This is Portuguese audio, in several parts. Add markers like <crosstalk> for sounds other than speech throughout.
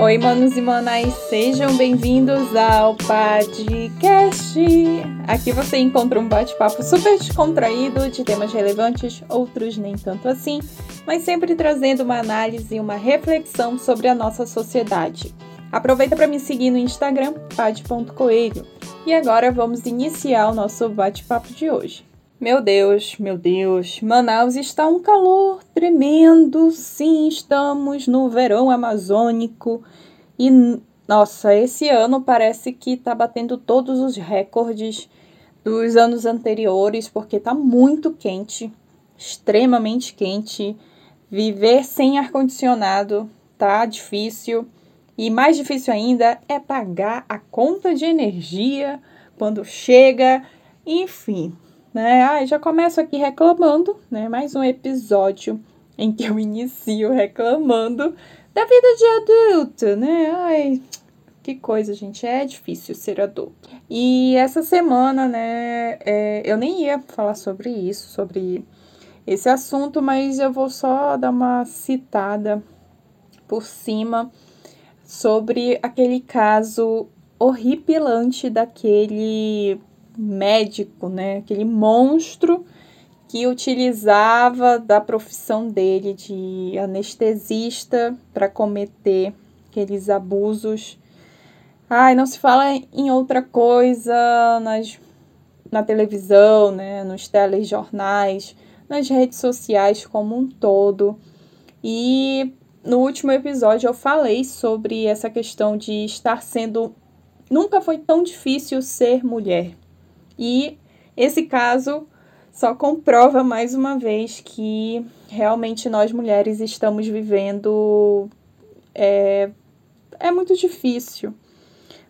Oi, manos e manais, sejam bem-vindos ao podcast. Aqui você encontra um bate-papo super descontraído de temas relevantes, outros nem tanto assim, mas sempre trazendo uma análise e uma reflexão sobre a nossa sociedade. Aproveita para me seguir no Instagram, pad.coelho. E agora vamos iniciar o nosso bate-papo de hoje. Meu Deus, meu Deus, Manaus está um calor tremendo. Sim, estamos no verão amazônico e nossa, esse ano parece que está batendo todos os recordes dos anos anteriores, porque está muito quente, extremamente quente. Viver sem ar condicionado tá difícil. E mais difícil ainda é pagar a conta de energia quando chega. Enfim, né? Ah, já começo aqui reclamando, né? Mais um episódio em que eu inicio reclamando da vida de adulto, né? Ai, que coisa, gente. É difícil ser adulto. E essa semana, né? É, eu nem ia falar sobre isso, sobre esse assunto, mas eu vou só dar uma citada por cima sobre aquele caso horripilante daquele médico, né? Aquele monstro que utilizava da profissão dele de anestesista para cometer aqueles abusos. Ai, não se fala em outra coisa nas, na televisão, né, nos telejornais, nas redes sociais como um todo. E no último episódio eu falei sobre essa questão de estar sendo. Nunca foi tão difícil ser mulher. E esse caso só comprova mais uma vez que realmente nós mulheres estamos vivendo. É, é muito difícil.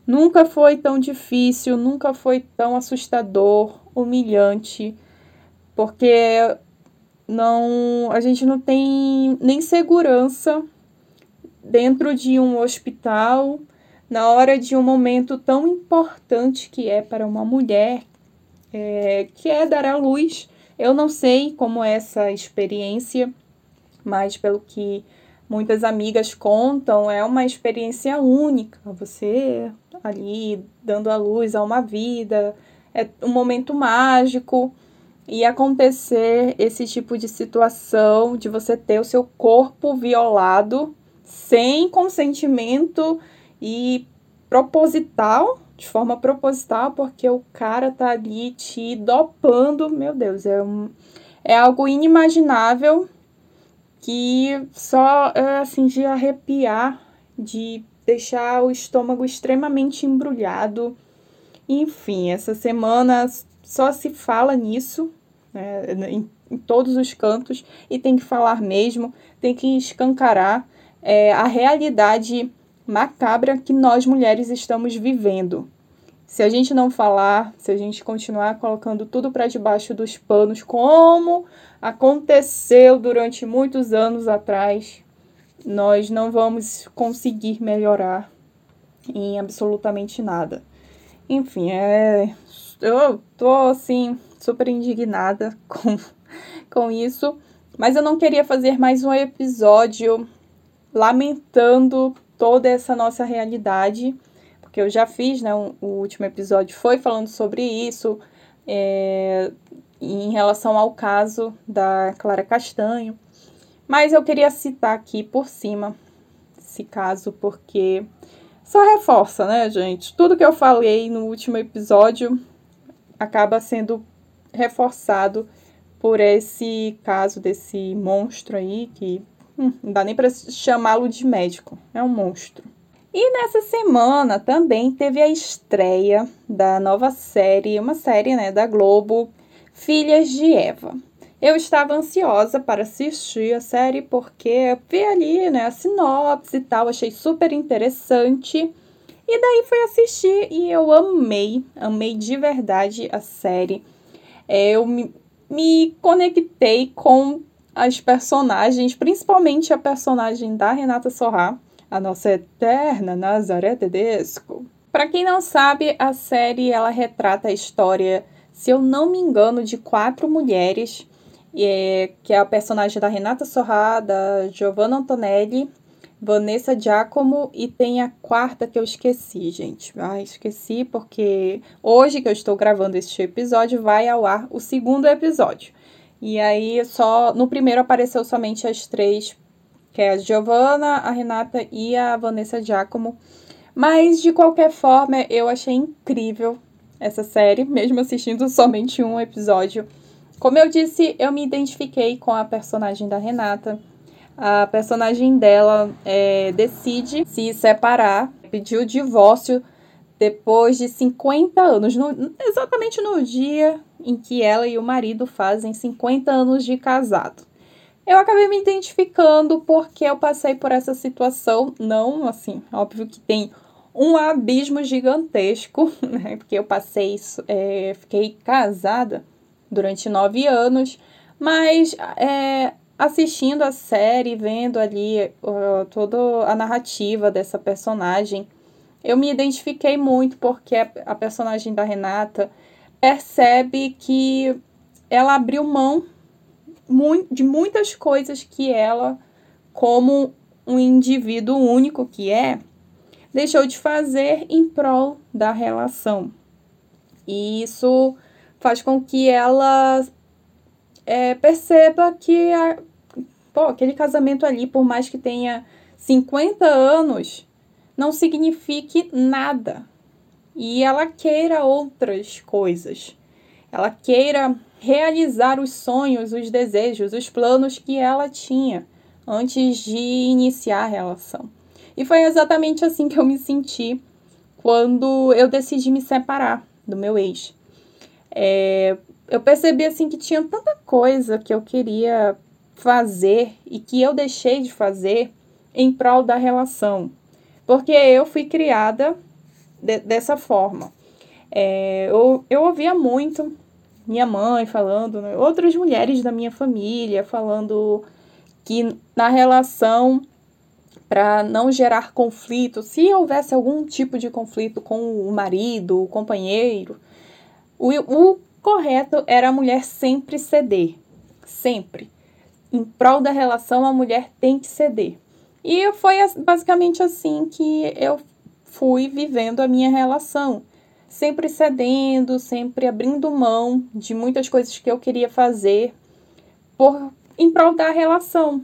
Nunca foi tão difícil, nunca foi tão assustador, humilhante, porque não a gente não tem nem segurança dentro de um hospital na hora de um momento tão importante que é para uma mulher é, que é dar à luz. Eu não sei como é essa experiência, mas pelo que muitas amigas contam, é uma experiência única. Você ali dando à luz a uma vida, é um momento mágico. E acontecer esse tipo de situação de você ter o seu corpo violado sem consentimento e proposital de forma proposital, porque o cara tá ali te dopando. Meu Deus, é, um, é algo inimaginável que só é assim de arrepiar, de deixar o estômago extremamente embrulhado. Enfim, essa semana só se fala nisso, né, em, em, todos os cantos, e tem que falar mesmo, tem que escancarar é, a realidade macabra que nós mulheres estamos vivendo. Se a gente não falar, se a gente continuar colocando tudo para debaixo dos panos, como aconteceu durante muitos anos atrás, nós não vamos conseguir melhorar em absolutamente nada. Enfim, é, eu tô assim super indignada <laughs> com, com isso, mas eu não queria fazer mais um episódio lamentando toda essa nossa realidade, porque eu já fiz, né? Um, o último episódio foi falando sobre isso, é, em relação ao caso da Clara Castanho. Mas eu queria citar aqui por cima esse caso, porque só reforça, né, gente? Tudo que eu falei no último episódio acaba sendo reforçado por esse caso desse monstro aí que Hum, não dá nem para chamá-lo de médico, é um monstro. E nessa semana também teve a estreia da nova série, uma série né, da Globo, Filhas de Eva. Eu estava ansiosa para assistir a série porque vi ali né, a sinopse e tal, achei super interessante. E daí fui assistir e eu amei, amei de verdade a série. É, eu me, me conectei com as personagens, principalmente a personagem da Renata Sorrá, a nossa eterna Nazaré Tedesco. Para quem não sabe, a série ela retrata a história se eu não me engano, de quatro mulheres, é, que é a personagem da Renata Sorrá, da Giovanna Antonelli, Vanessa Giacomo e tem a quarta que eu esqueci, gente. Ah, esqueci porque hoje que eu estou gravando este episódio vai ao ar o segundo episódio. E aí só no primeiro apareceu somente as três, que é a Giovanna, a Renata e a Vanessa Giacomo. Mas de qualquer forma, eu achei incrível essa série, mesmo assistindo somente um episódio. Como eu disse, eu me identifiquei com a personagem da Renata a personagem dela é, decide se separar, pedir o divórcio depois de 50 anos, no, exatamente no dia em que ela e o marido fazem 50 anos de casado. Eu acabei me identificando porque eu passei por essa situação, não assim, óbvio que tem um abismo gigantesco, <laughs> né? Porque eu passei, é, fiquei casada durante nove anos, mas é, assistindo a série, vendo ali uh, toda a narrativa dessa personagem, eu me identifiquei muito porque a personagem da Renata percebe que ela abriu mão de muitas coisas que ela, como um indivíduo único que é, deixou de fazer em prol da relação. E isso faz com que ela é, perceba que a, pô, aquele casamento ali, por mais que tenha 50 anos, não signifique nada. E ela queira outras coisas. Ela queira realizar os sonhos, os desejos, os planos que ela tinha antes de iniciar a relação. E foi exatamente assim que eu me senti quando eu decidi me separar do meu ex. É, eu percebi assim que tinha tanta coisa que eu queria fazer e que eu deixei de fazer em prol da relação. Porque eu fui criada de, dessa forma. É, eu, eu ouvia muito minha mãe falando, né, outras mulheres da minha família falando que na relação, para não gerar conflito, se houvesse algum tipo de conflito com o marido, o companheiro, o, o correto era a mulher sempre ceder. Sempre em prol da relação, a mulher tem que ceder. E foi basicamente assim que eu fui vivendo a minha relação. Sempre cedendo, sempre abrindo mão de muitas coisas que eu queria fazer por em prol da relação,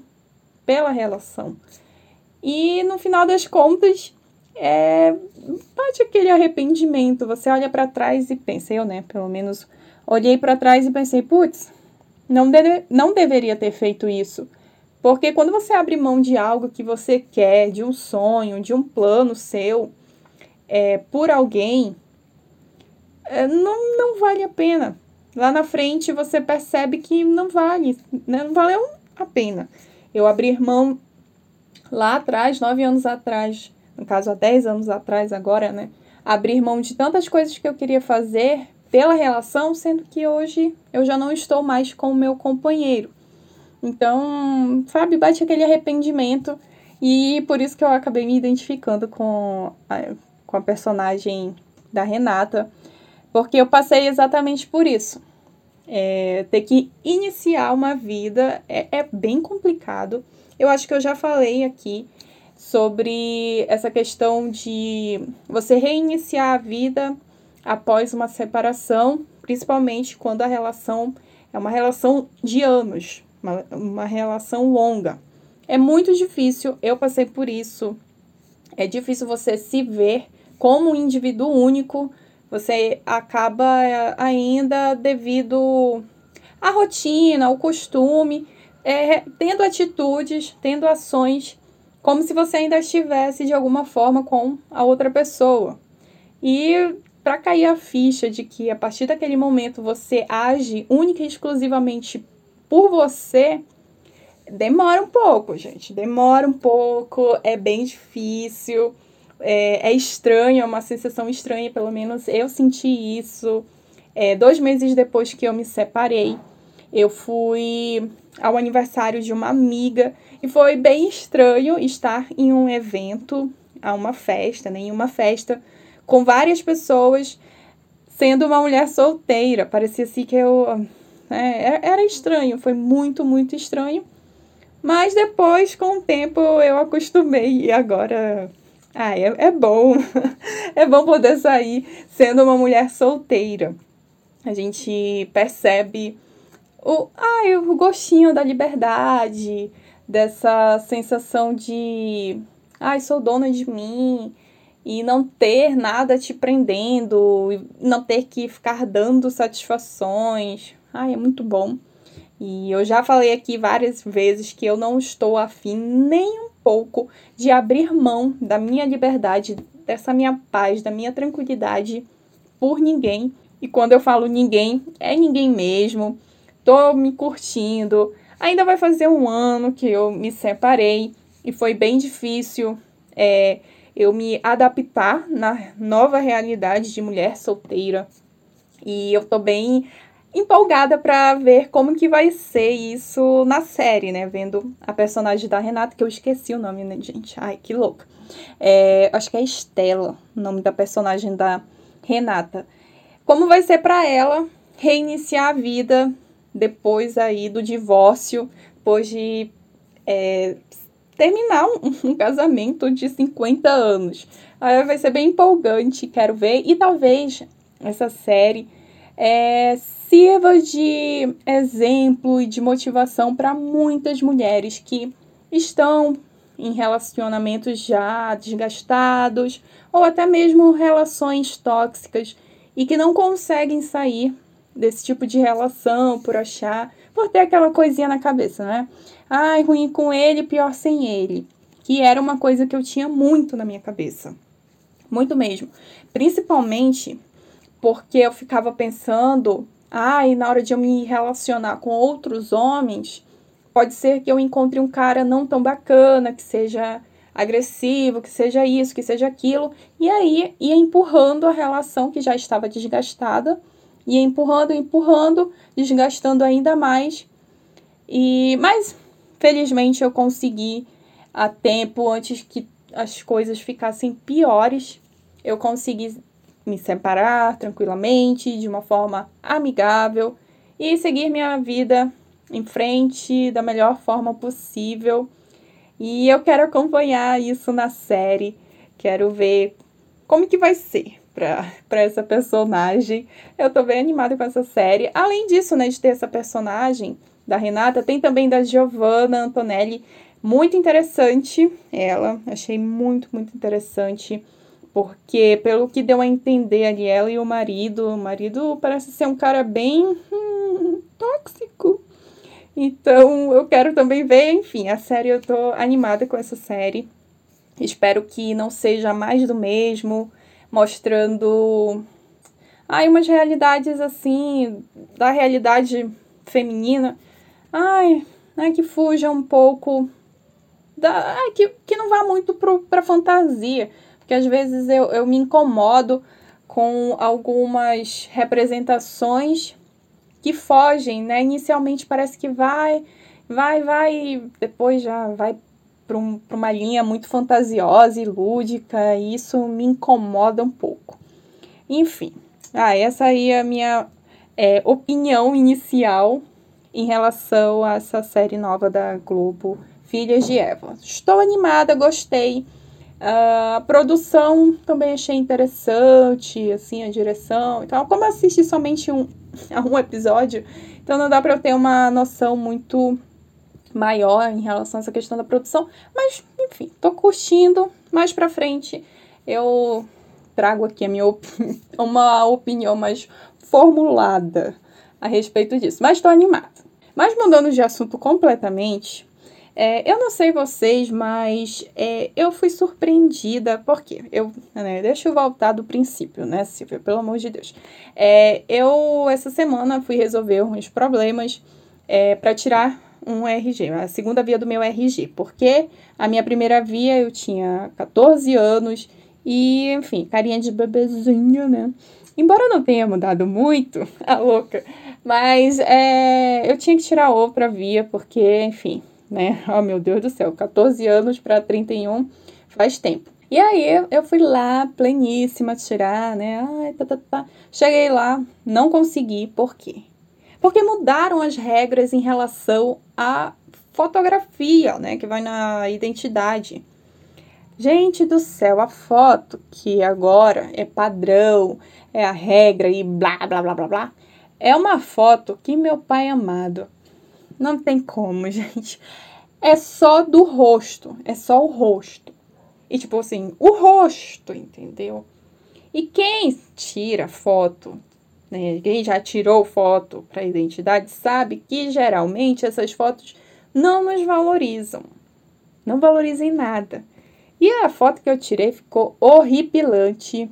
pela relação. E no final das contas, é, bate aquele arrependimento. Você olha para trás e pensa, eu, né, pelo menos olhei para trás e pensei, putz, não, deve, não deveria ter feito isso. Porque quando você abre mão de algo que você quer, de um sonho, de um plano seu, é, por alguém, é, não, não vale a pena. Lá na frente você percebe que não vale, né? não valeu a pena. Eu abrir mão lá atrás, nove anos atrás, no caso há dez anos atrás agora, né? Abrir mão de tantas coisas que eu queria fazer pela relação, sendo que hoje eu já não estou mais com o meu companheiro. Então, sabe, bate aquele arrependimento e por isso que eu acabei me identificando com a, com a personagem da Renata, porque eu passei exatamente por isso. É, ter que iniciar uma vida é, é bem complicado. Eu acho que eu já falei aqui sobre essa questão de você reiniciar a vida após uma separação, principalmente quando a relação é uma relação de anos, uma, uma relação longa. É muito difícil, eu passei por isso. É difícil você se ver como um indivíduo único. Você acaba é, ainda devido à rotina, ao costume, é, tendo atitudes, tendo ações como se você ainda estivesse de alguma forma com a outra pessoa. E para cair a ficha de que a partir daquele momento você age única e exclusivamente por você, demora um pouco, gente. Demora um pouco, é bem difícil, é, é estranho, é uma sensação estranha, pelo menos eu senti isso. É, dois meses depois que eu me separei, eu fui ao aniversário de uma amiga e foi bem estranho estar em um evento, a uma festa, né, em uma festa com várias pessoas sendo uma mulher solteira. Parecia assim que eu. É, era estranho, foi muito, muito estranho. Mas depois, com o tempo, eu acostumei e agora. Ah, é, é bom. <laughs> é bom poder sair sendo uma mulher solteira. A gente percebe o, ah, o gostinho da liberdade, dessa sensação de. Ai, ah, sou dona de mim e não ter nada te prendendo, não ter que ficar dando satisfações. Ai, é muito bom. E eu já falei aqui várias vezes que eu não estou afim nem um pouco de abrir mão da minha liberdade, dessa minha paz, da minha tranquilidade por ninguém. E quando eu falo ninguém, é ninguém mesmo. Tô me curtindo. Ainda vai fazer um ano que eu me separei e foi bem difícil é, eu me adaptar na nova realidade de mulher solteira. E eu tô bem empolgada para ver como que vai ser isso na série, né? Vendo a personagem da Renata, que eu esqueci o nome, né, gente? Ai, que louca. É, acho que é Estela, o nome da personagem da Renata. Como vai ser para ela reiniciar a vida depois aí do divórcio, depois de é, terminar um, <laughs> um, casamento de 50 anos. Aí vai ser bem empolgante, quero ver. E talvez essa série é, sirva de exemplo e de motivação para muitas mulheres que estão em relacionamentos já desgastados ou até mesmo relações tóxicas e que não conseguem sair desse tipo de relação por achar, por ter aquela coisinha na cabeça, né? Ai, ruim com ele, pior sem ele. Que era uma coisa que eu tinha muito na minha cabeça. Muito mesmo. Principalmente porque eu ficava pensando, ai, na hora de eu me relacionar com outros homens, pode ser que eu encontre um cara não tão bacana, que seja agressivo, que seja isso, que seja aquilo, e aí ia empurrando a relação que já estava desgastada, ia empurrando, empurrando, desgastando ainda mais. E mas felizmente eu consegui a tempo antes que as coisas ficassem piores, eu consegui me separar tranquilamente, de uma forma amigável e seguir minha vida em frente da melhor forma possível. E eu quero acompanhar isso na série, quero ver como que vai ser para essa personagem. Eu tô bem animada com essa série. Além disso, né, de ter essa personagem da Renata, tem também da Giovanna Antonelli, muito interessante ela, achei muito, muito interessante porque, pelo que deu a entender ali, ela e o marido, o marido parece ser um cara bem hum, tóxico. Então, eu quero também ver, enfim, a série, eu tô animada com essa série. Espero que não seja mais do mesmo, mostrando ai, umas realidades assim, da realidade feminina. Ai, né, que fuja um pouco da, ai, que, que não vá muito pro, pra fantasia porque às vezes eu, eu me incomodo com algumas representações que fogem, né? Inicialmente parece que vai, vai, vai, depois já vai para um, uma linha muito fantasiosa e lúdica, e isso me incomoda um pouco. Enfim, ah, essa aí é a minha é, opinião inicial em relação a essa série nova da Globo, Filhas de Eva. Estou animada, gostei. A produção também achei interessante, assim, a direção e tal. Como eu assisti somente um, <laughs> um episódio, então não dá para eu ter uma noção muito maior em relação a essa questão da produção. Mas, enfim, tô curtindo. Mais pra frente eu trago aqui a minha op <laughs> uma opinião mais formulada a respeito disso. Mas tô animada. Mas mudando de assunto completamente, é, eu não sei vocês, mas é, eu fui surpreendida, porque eu, né, deixa eu voltar do princípio, né, Silvia, pelo amor de Deus. É, eu, essa semana, fui resolver uns problemas é, para tirar um RG, a segunda via do meu RG, porque a minha primeira via eu tinha 14 anos e, enfim, carinha de bebezinho, né? Embora não tenha mudado muito, <laughs> a louca, mas é, eu tinha que tirar outra via, porque, enfim, né? Oh, meu Deus do céu, 14 anos para 31 faz tempo. E aí eu fui lá, pleníssima, tirar, né? Ai, tá, tá, tá. Cheguei lá, não consegui, por quê? Porque mudaram as regras em relação à fotografia, né? Que vai na identidade. Gente do céu, a foto que agora é padrão, é a regra e blá blá blá blá blá, é uma foto que meu pai amado não tem como, <laughs> gente. É só do rosto, é só o rosto. E tipo assim, o rosto, entendeu? E quem tira foto, né, quem já tirou foto para identidade, sabe que geralmente essas fotos não nos valorizam. Não valorizam nada. E a foto que eu tirei ficou horripilante.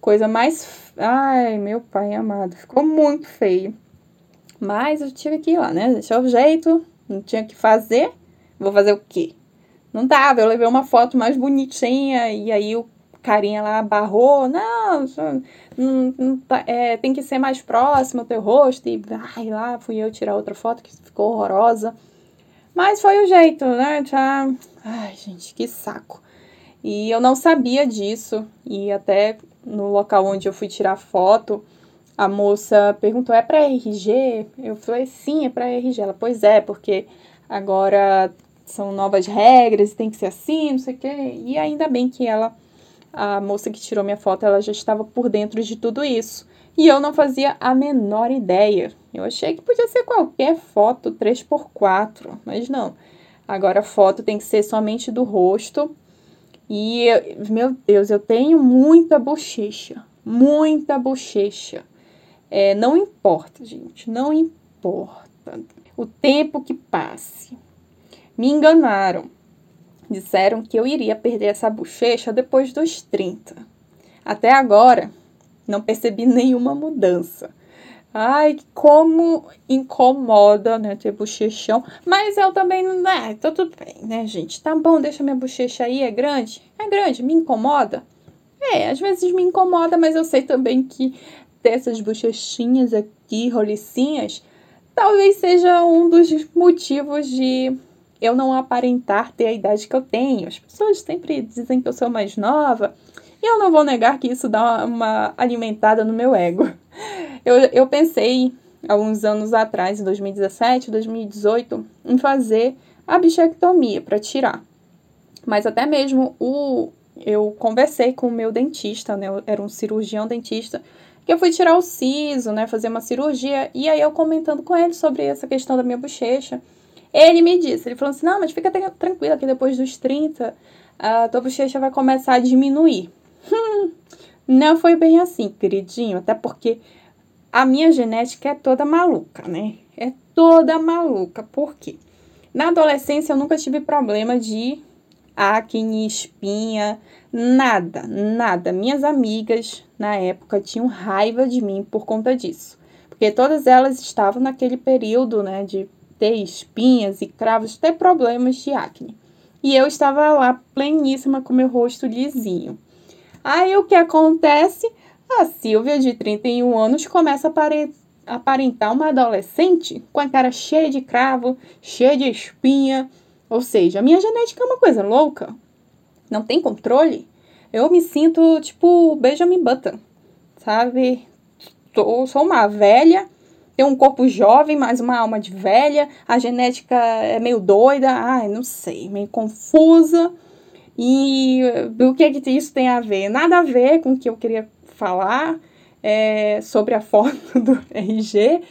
Coisa mais. Ai, meu pai amado. Ficou muito feio. Mas eu tive que ir lá, né? Deixar o jeito. Não tinha que fazer. Vou fazer o quê? Não dava. Eu levei uma foto mais bonitinha. E aí o carinha lá barrou. Não, não, não tá, é, tem que ser mais próximo ao teu rosto. E ai, lá fui eu tirar outra foto que ficou horrorosa. Mas foi o jeito, né? Já. Ai, gente, que saco. E eu não sabia disso. E até no local onde eu fui tirar foto, a moça perguntou: é para RG? Eu falei: sim, é para RG. Ela, pois é, porque agora são novas regras, tem que ser assim, não sei o quê. E ainda bem que ela, a moça que tirou minha foto, ela já estava por dentro de tudo isso. E eu não fazia a menor ideia. Eu achei que podia ser qualquer foto 3x4, mas não. Agora a foto tem que ser somente do rosto. E, meu Deus, eu tenho muita bochecha. Muita bochecha. É, não importa, gente, não importa. O tempo que passe. Me enganaram. Disseram que eu iria perder essa bochecha depois dos 30. Até agora, não percebi nenhuma mudança. Ai, como incomoda, né, ter bochechão. Mas eu também, né, tá tudo bem, né, gente? Tá bom, deixa minha bochecha aí, é grande? É grande, me incomoda? É, às vezes me incomoda, mas eu sei também que ter essas bochechinhas aqui, rolicinhas, talvez seja um dos motivos de eu não aparentar ter a idade que eu tenho. As pessoas sempre dizem que eu sou mais nova, e eu não vou negar que isso dá uma alimentada no meu ego. <laughs> Eu, eu pensei, alguns anos atrás, em 2017, 2018, em fazer a bichectomia para tirar. Mas até mesmo o eu conversei com o meu dentista, né? Eu era um cirurgião dentista, que eu fui tirar o siso, né? Fazer uma cirurgia. E aí eu comentando com ele sobre essa questão da minha bochecha. Ele me disse, ele falou assim, não, mas fica tranquila que depois dos 30, a tua bochecha vai começar a diminuir. <laughs> não foi bem assim, queridinho, até porque a minha genética é toda maluca, né? É toda maluca. Por quê? Na adolescência eu nunca tive problema de acne, espinha, nada, nada. Minhas amigas na época tinham raiva de mim por conta disso. Porque todas elas estavam naquele período, né, de ter espinhas e cravos, ter problemas de acne. E eu estava lá pleníssima com meu rosto lisinho. Aí o que acontece? A Silvia, de 31 anos, começa a aparentar uma adolescente com a cara cheia de cravo, cheia de espinha. Ou seja, a minha genética é uma coisa louca. Não tem controle. Eu me sinto tipo Benjamin Button, sabe? Tô, sou uma velha, tenho um corpo jovem, mas uma alma de velha. A genética é meio doida, ai, não sei, meio confusa. E o que, é que isso tem a ver? Nada a ver com o que eu queria falar é, sobre a <laughs> foto do RG,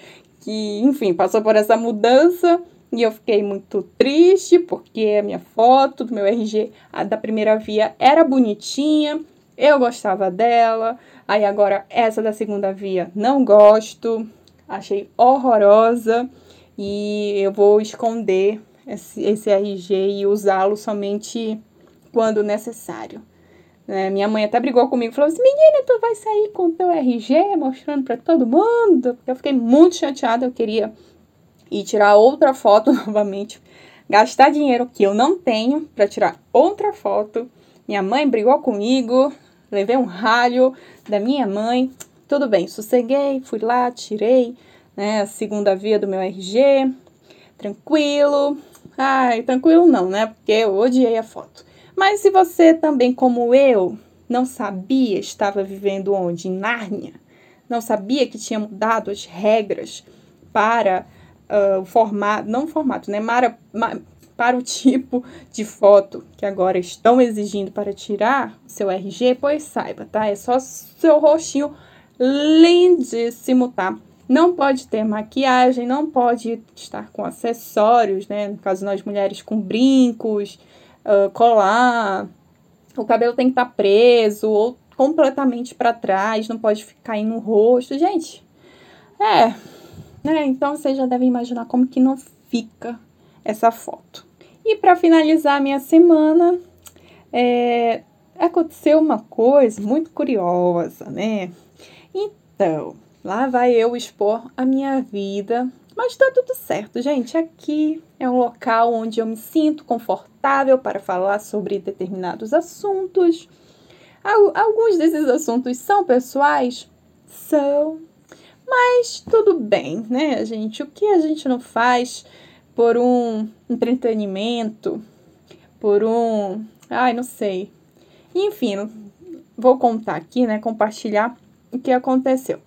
que, enfim, passou por essa mudança e eu fiquei muito triste porque a minha foto do meu RG, a da primeira via, era bonitinha, eu gostava dela, aí agora essa da segunda via não gosto, achei horrorosa e eu vou esconder esse, esse RG e usá-lo somente quando necessário. É, minha mãe até brigou comigo, falou assim, menina, tu vai sair com teu RG mostrando para todo mundo? Eu fiquei muito chateada, eu queria ir tirar outra foto <laughs> novamente, gastar dinheiro que eu não tenho para tirar outra foto. Minha mãe brigou comigo, levei um ralho da minha mãe. Tudo bem, sosseguei, fui lá, tirei né, a segunda via do meu RG, tranquilo. Ai, tranquilo não, né? Porque eu odiei a foto. Mas se você também, como eu, não sabia, estava vivendo onde? Em Nárnia, não sabia que tinha mudado as regras para uh, o formato, não formato, né? Para, para o <laughs> tipo de foto que agora estão exigindo para tirar o seu RG, pois saiba, tá? É só seu rostinho lindíssimo, tá? Não pode ter maquiagem, não pode estar com acessórios, né? No caso, nós mulheres com brincos, uh, colar. O cabelo tem que estar tá preso ou completamente para trás, não pode ficar no rosto. Gente, é. Né? Então vocês já devem imaginar como que não fica essa foto. E para finalizar a minha semana, é, aconteceu uma coisa muito curiosa, né? Então, lá vai eu expor a minha vida, mas tá tudo certo, gente. Aqui é um local onde eu me sinto confortável para falar sobre determinados assuntos. Alguns desses assuntos são pessoais? São. Mas tudo bem, né, gente? O que a gente não faz por um entretenimento, por um. Ai, não sei. Enfim, vou contar aqui, né? Compartilhar o que aconteceu.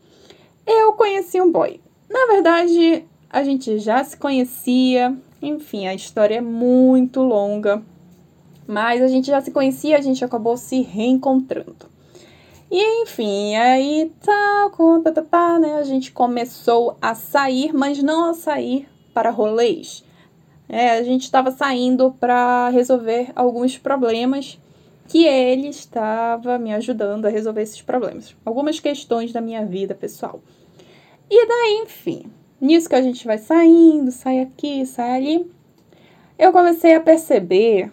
Eu conheci um boy. Na verdade, a gente já se conhecia, enfim, a história é muito longa, mas a gente já se conhecia, a gente acabou se reencontrando. E enfim, aí tá, tá, tá, tá, né? A gente começou a sair, mas não a sair para rolês. É, a gente estava saindo para resolver alguns problemas que ele estava me ajudando a resolver esses problemas. Algumas questões da minha vida pessoal. E daí, enfim, nisso que a gente vai saindo, sai aqui, sai ali, eu comecei a perceber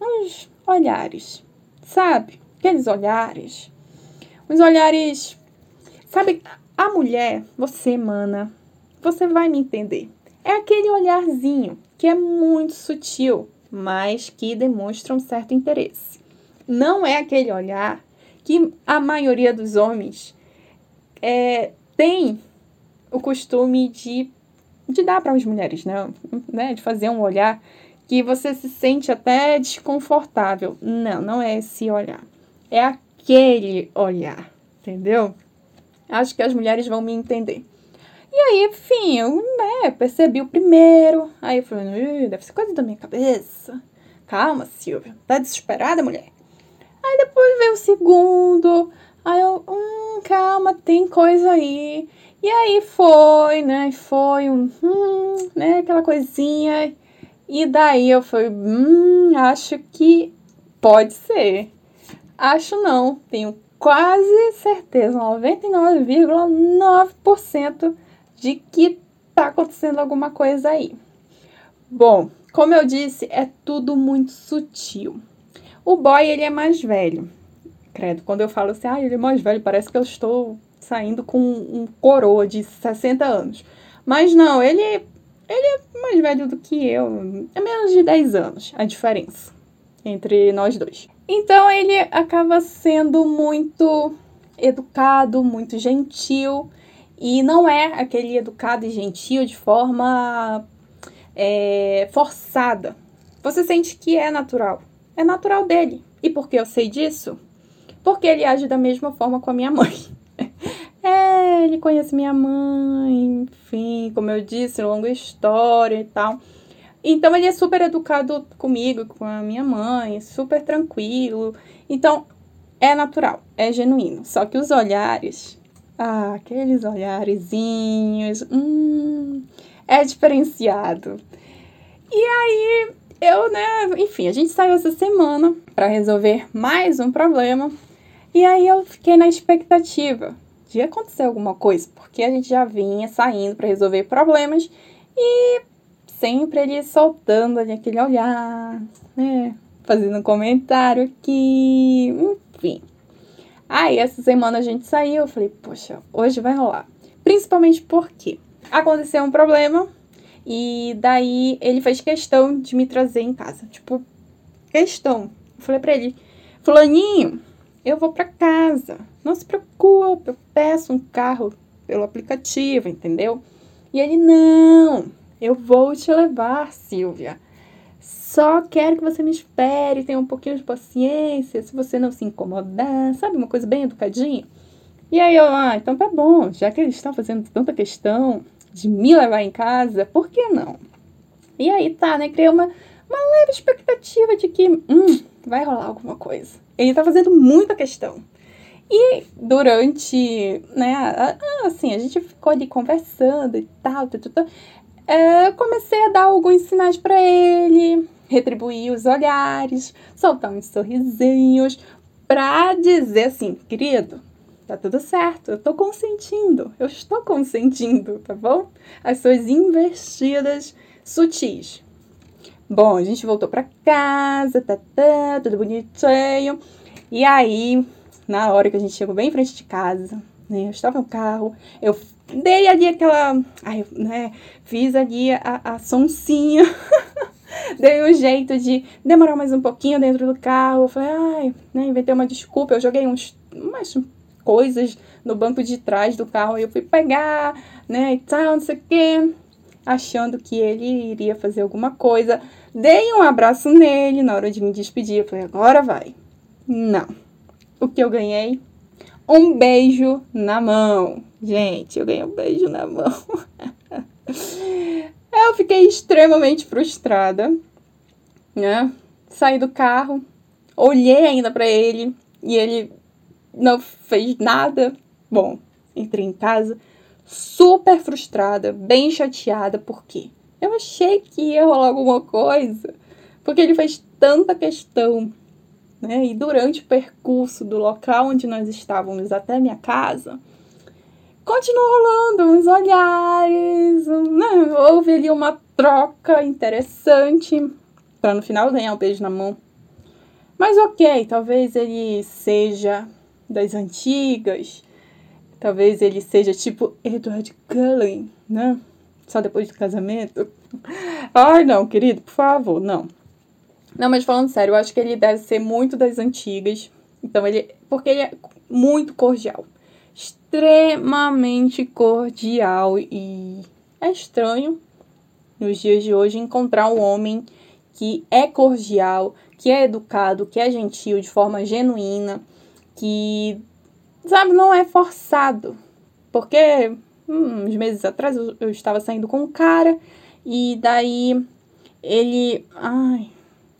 uns olhares, sabe? Aqueles olhares. Uns olhares. Sabe, a mulher, você, mana, você vai me entender. É aquele olharzinho que é muito sutil, mas que demonstra um certo interesse não é aquele olhar que a maioria dos homens é, tem o costume de, de dar para as mulheres, né? né? De fazer um olhar que você se sente até desconfortável. Não, não é esse olhar. É aquele olhar, entendeu? Acho que as mulheres vão me entender. E aí, enfim, eu né, percebi o primeiro. Aí eu falei, deve ser coisa da minha cabeça. Calma, Silvia. Tá desesperada, mulher? Aí depois veio o segundo. Aí eu, hum, calma, tem coisa aí. E aí foi, né? Foi um, hum, né? Aquela coisinha. E daí eu fui, hum, acho que pode ser. Acho não, tenho quase certeza, 99,9% de que tá acontecendo alguma coisa aí. Bom, como eu disse, é tudo muito sutil. O boy, ele é mais velho. Credo, quando eu falo assim, ah, ele é mais velho, parece que eu estou saindo com um coroa de 60 anos. Mas não, ele, ele é mais velho do que eu. É menos de 10 anos a diferença entre nós dois. Então ele acaba sendo muito educado, muito gentil. E não é aquele educado e gentil de forma é, forçada. Você sente que é natural é natural dele. E por que eu sei disso? Porque ele age da mesma forma com a minha mãe. <laughs> é, ele conhece minha mãe, enfim, como eu disse, longa história e tal. Então ele é super educado comigo, com a minha mãe, super tranquilo. Então é natural, é genuíno. Só que os olhares, ah, aqueles olharezinhos, hum, é diferenciado. E aí eu, né, enfim, a gente saiu essa semana para resolver mais um problema. E aí eu fiquei na expectativa de acontecer alguma coisa, porque a gente já vinha saindo para resolver problemas e sempre ele soltando ali aquele olhar, né, fazendo um comentário aqui, enfim. Aí essa semana a gente saiu, eu falei, poxa, hoje vai rolar. Principalmente porque aconteceu um problema e daí ele fez questão de me trazer em casa. Tipo, questão. Eu falei pra ele, Fulaninho, eu vou pra casa. Não se preocupe, eu peço um carro pelo aplicativo, entendeu? E ele, não, eu vou te levar, Silvia. Só quero que você me espere, tenha um pouquinho de paciência, se você não se incomodar, sabe? Uma coisa bem educadinha. E aí eu, ah, então tá bom, já que eles estão fazendo tanta questão de me levar em casa, por que não? E aí tá, né? Criei uma, uma leve expectativa de que, hum, vai rolar alguma coisa. Ele tá fazendo muita questão. E durante, né, assim, a gente ficou ali conversando e tal, tal, tal, é, comecei a dar alguns sinais para ele, retribuir os olhares, soltar uns sorrisinhos, pra dizer assim, querido, tá tudo certo, eu tô consentindo, eu estou consentindo, tá bom? As suas investidas sutis. Bom, a gente voltou pra casa, tá, tá, tudo bonitinho. E aí, na hora que a gente chegou bem em frente de casa, né, eu estava no carro, eu dei ali aquela, ai, né, fiz ali a, a sonsinha, <laughs> dei um jeito de demorar mais um pouquinho dentro do carro, eu falei, ai, né, inventei uma desculpa, eu joguei uns, umas coisas no banco de trás do carro, e eu fui pegar, né, e tal, não sei o quê achando que ele iria fazer alguma coisa. Dei um abraço nele na hora de me despedir. Eu falei, agora vai. Não. O que eu ganhei? Um beijo na mão. Gente, eu ganhei um beijo na mão. <laughs> eu fiquei extremamente frustrada, né? Saí do carro, olhei ainda para ele e ele não fez nada. Bom, entrei em casa, super frustrada, bem chateada, porque eu achei que ia rolar alguma coisa, porque ele fez tanta questão, né? E durante o percurso do local onde nós estávamos até minha casa, continuou rolando uns olhares, né? houve ali uma troca interessante para no final ganhar um beijo na mão. Mas ok, talvez ele seja das antigas, Talvez ele seja tipo Edward Cullen, né? Só depois do casamento. <laughs> Ai, não, querido, por favor, não. Não, mas falando sério, eu acho que ele deve ser muito das antigas. Então ele. Porque ele é muito cordial. Extremamente cordial. E é estranho nos dias de hoje encontrar um homem que é cordial, que é educado, que é gentil de forma genuína, que sabe, não é forçado. Porque hum, uns meses atrás eu, eu estava saindo com um cara e daí ele. Ai,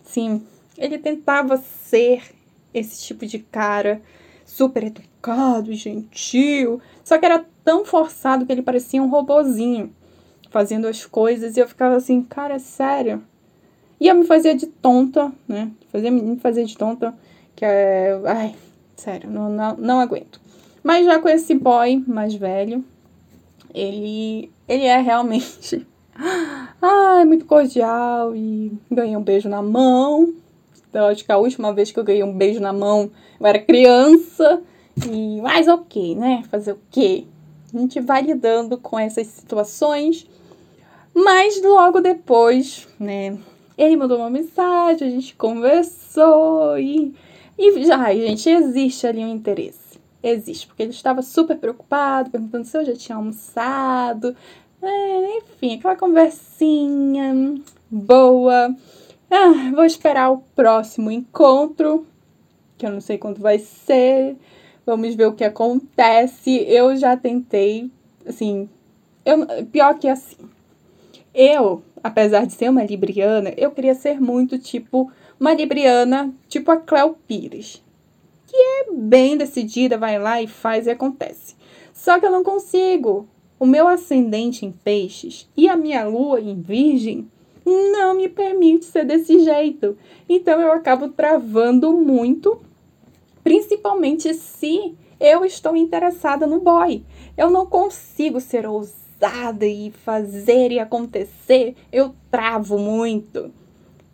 sim, ele tentava ser esse tipo de cara super educado e gentil. Só que era tão forçado que ele parecia um robozinho fazendo as coisas e eu ficava assim, cara, é sério. E eu me fazia de tonta, né? Fazia me fazer de tonta, que é. Ai, Sério, não, não, não aguento. Mas já com esse boy mais velho, ele, ele é realmente <laughs> ah, muito cordial e ganhei um beijo na mão. Então, acho que a última vez que eu ganhei um beijo na mão, eu era criança. E, mas ok, né? Fazer o quê? A gente vai lidando com essas situações. Mas logo depois, né? Ele mandou uma mensagem, a gente conversou e e já, gente, existe ali um interesse. Existe, porque ele estava super preocupado, perguntando se eu já tinha almoçado. É, enfim, aquela conversinha boa. Ah, vou esperar o próximo encontro, que eu não sei quando vai ser. Vamos ver o que acontece. Eu já tentei, assim, eu, pior que assim. Eu, apesar de ser uma libriana, eu queria ser muito tipo uma libriana tipo a Cleo Pires, que é bem decidida, vai lá e faz e acontece. Só que eu não consigo. O meu ascendente em peixes e a minha lua em virgem não me permite ser desse jeito. Então eu acabo travando muito, principalmente se eu estou interessada no boy. Eu não consigo ser ousada e fazer e acontecer. Eu travo muito.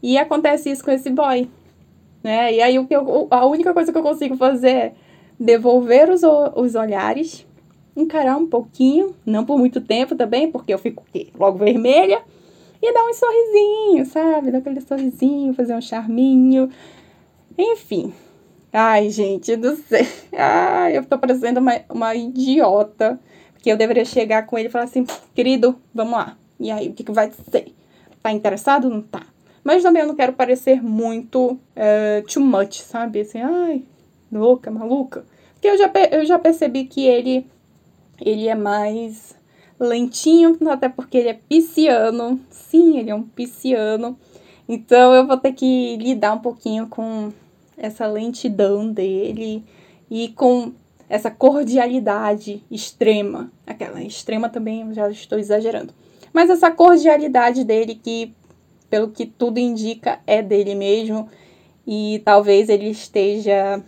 E acontece isso com esse boy. Né? E aí o que eu, a única coisa que eu consigo fazer é devolver os, os olhares, encarar um pouquinho, não por muito tempo também, porque eu fico logo vermelha, e dar um sorrisinho, sabe? Dar aquele sorrisinho, fazer um charminho. Enfim. Ai, gente do céu. Ai, eu tô parecendo uma, uma idiota. Porque eu deveria chegar com ele e falar assim, querido, vamos lá. E aí, o que, que vai ser? Tá interessado? Não tá. Mas também eu não quero parecer muito uh, too much, sabe? Assim, ai, louca, maluca. Porque eu já, eu já percebi que ele, ele é mais lentinho, até porque ele é pisciano. Sim, ele é um pisciano. Então eu vou ter que lidar um pouquinho com essa lentidão dele e com essa cordialidade extrema. Aquela extrema também já estou exagerando. Mas essa cordialidade dele que, pelo que tudo indica, é dele mesmo. E talvez ele esteja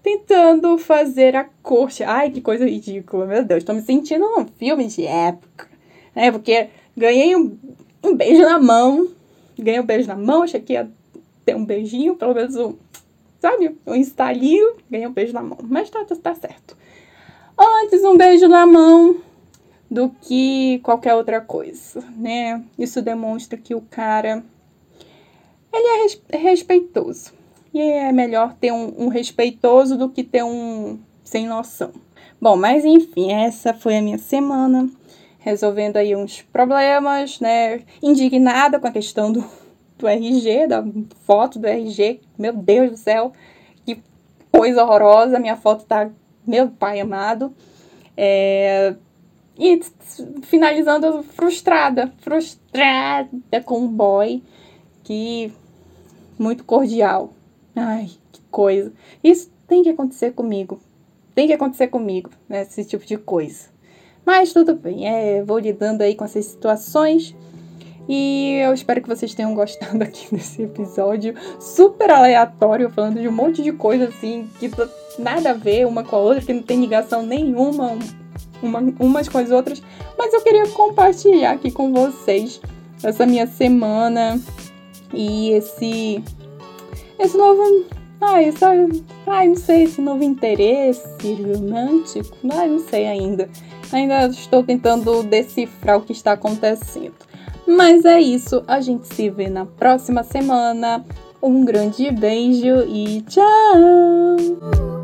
tentando fazer a corte. Ai, que coisa ridícula, meu Deus. Estou me sentindo num filme de época. Né? Porque ganhei um, um beijo na mão. Ganhei um beijo na mão, achei que ia ter um beijinho, pelo menos um, sabe, um estalinho. Ganhei um beijo na mão. Mas tá, tá, tá certo. Antes um beijo na mão do que qualquer outra coisa, né? Isso demonstra que o cara ele é res respeitoso. E é melhor ter um, um respeitoso do que ter um sem noção. Bom, mas enfim, essa foi a minha semana, resolvendo aí uns problemas, né? Indignada com a questão do, do RG, da foto do RG. Meu Deus do céu, que coisa horrorosa. Minha foto tá, meu pai amado. É, e finalizando frustrada, frustrada com o boy, que muito cordial. Ai, que coisa. Isso tem que acontecer comigo. Tem que acontecer comigo, né, esse tipo de coisa. Mas tudo bem, é, vou lidando aí com essas situações. E eu espero que vocês tenham gostado <laughs> aqui desse episódio super aleatório, falando de um monte de coisa assim, que nada a ver uma com a outra, que não tem ligação nenhuma uma, umas com as outras, mas eu queria compartilhar aqui com vocês essa minha semana e esse esse novo ai, essa, ai, não sei, esse novo interesse romântico, ai, não sei ainda. Ainda estou tentando decifrar o que está acontecendo. Mas é isso, a gente se vê na próxima semana. Um grande beijo e tchau!